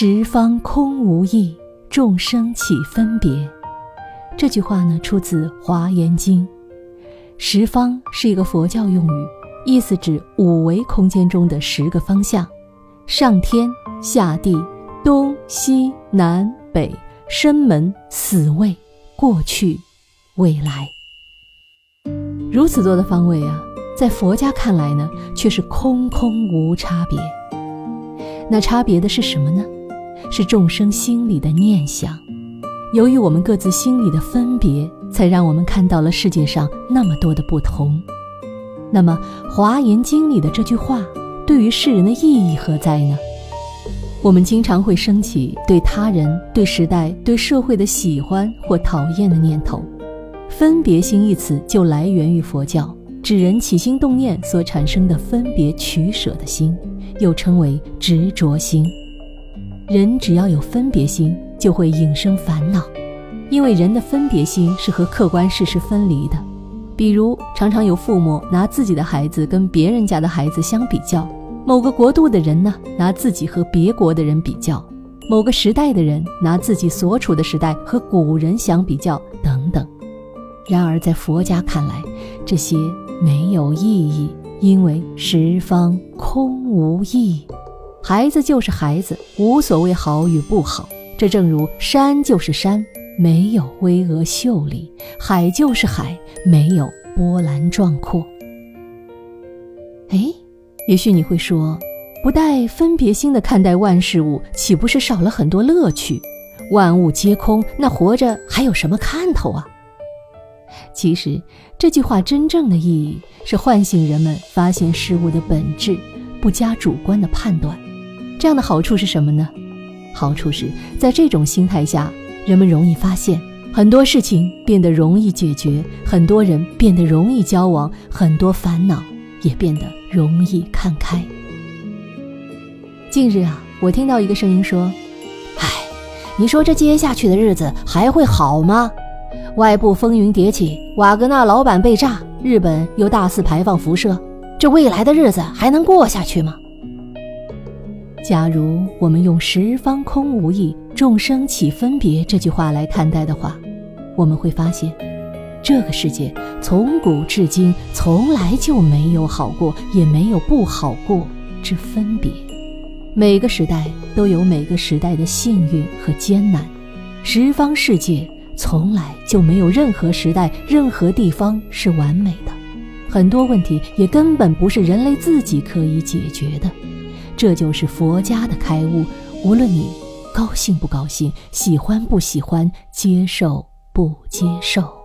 十方空无义，众生起分别。这句话呢，出自《华严经》。十方是一个佛教用语，意思指五维空间中的十个方向：上天、下地、东西南北、生门、死位、过去、未来。如此多的方位啊，在佛家看来呢，却是空空无差别。那差别的是什么呢？是众生心里的念想。由于我们各自心里的分别，才让我们看到了世界上那么多的不同。那么，《华严经》里的这句话，对于世人的意义何在呢？我们经常会升起对他人、对时代、对社会的喜欢或讨厌的念头。分别心一词就来源于佛教，指人起心动念所产生的分别取舍的心，又称为执着心。人只要有分别心。就会引生烦恼，因为人的分别心是和客观事实分离的。比如，常常有父母拿自己的孩子跟别人家的孩子相比较；某个国度的人呢，拿自己和别国的人比较；某个时代的人拿自己所处的时代和古人相比较，等等。然而，在佛家看来，这些没有意义，因为十方空无义，孩子就是孩子，无所谓好与不好。这正如山就是山，没有巍峨秀丽；海就是海，没有波澜壮阔。哎，也许你会说，不带分别心的看待万事物，岂不是少了很多乐趣？万物皆空，那活着还有什么看头啊？其实，这句话真正的意义是唤醒人们发现事物的本质，不加主观的判断。这样的好处是什么呢？好处是在这种心态下，人们容易发现很多事情变得容易解决，很多人变得容易交往，很多烦恼也变得容易看开。近日啊，我听到一个声音说：“唉，你说这接下去的日子还会好吗？外部风云迭起，瓦格纳老板被炸，日本又大肆排放辐射，这未来的日子还能过下去吗？”假如我们用“十方空无义，众生起分别”这句话来看待的话，我们会发现，这个世界从古至今从来就没有好过，也没有不好过之分别。每个时代都有每个时代的幸运和艰难，十方世界从来就没有任何时代、任何地方是完美的，很多问题也根本不是人类自己可以解决的。这就是佛家的开悟，无论你高兴不高兴，喜欢不喜欢，接受不接受。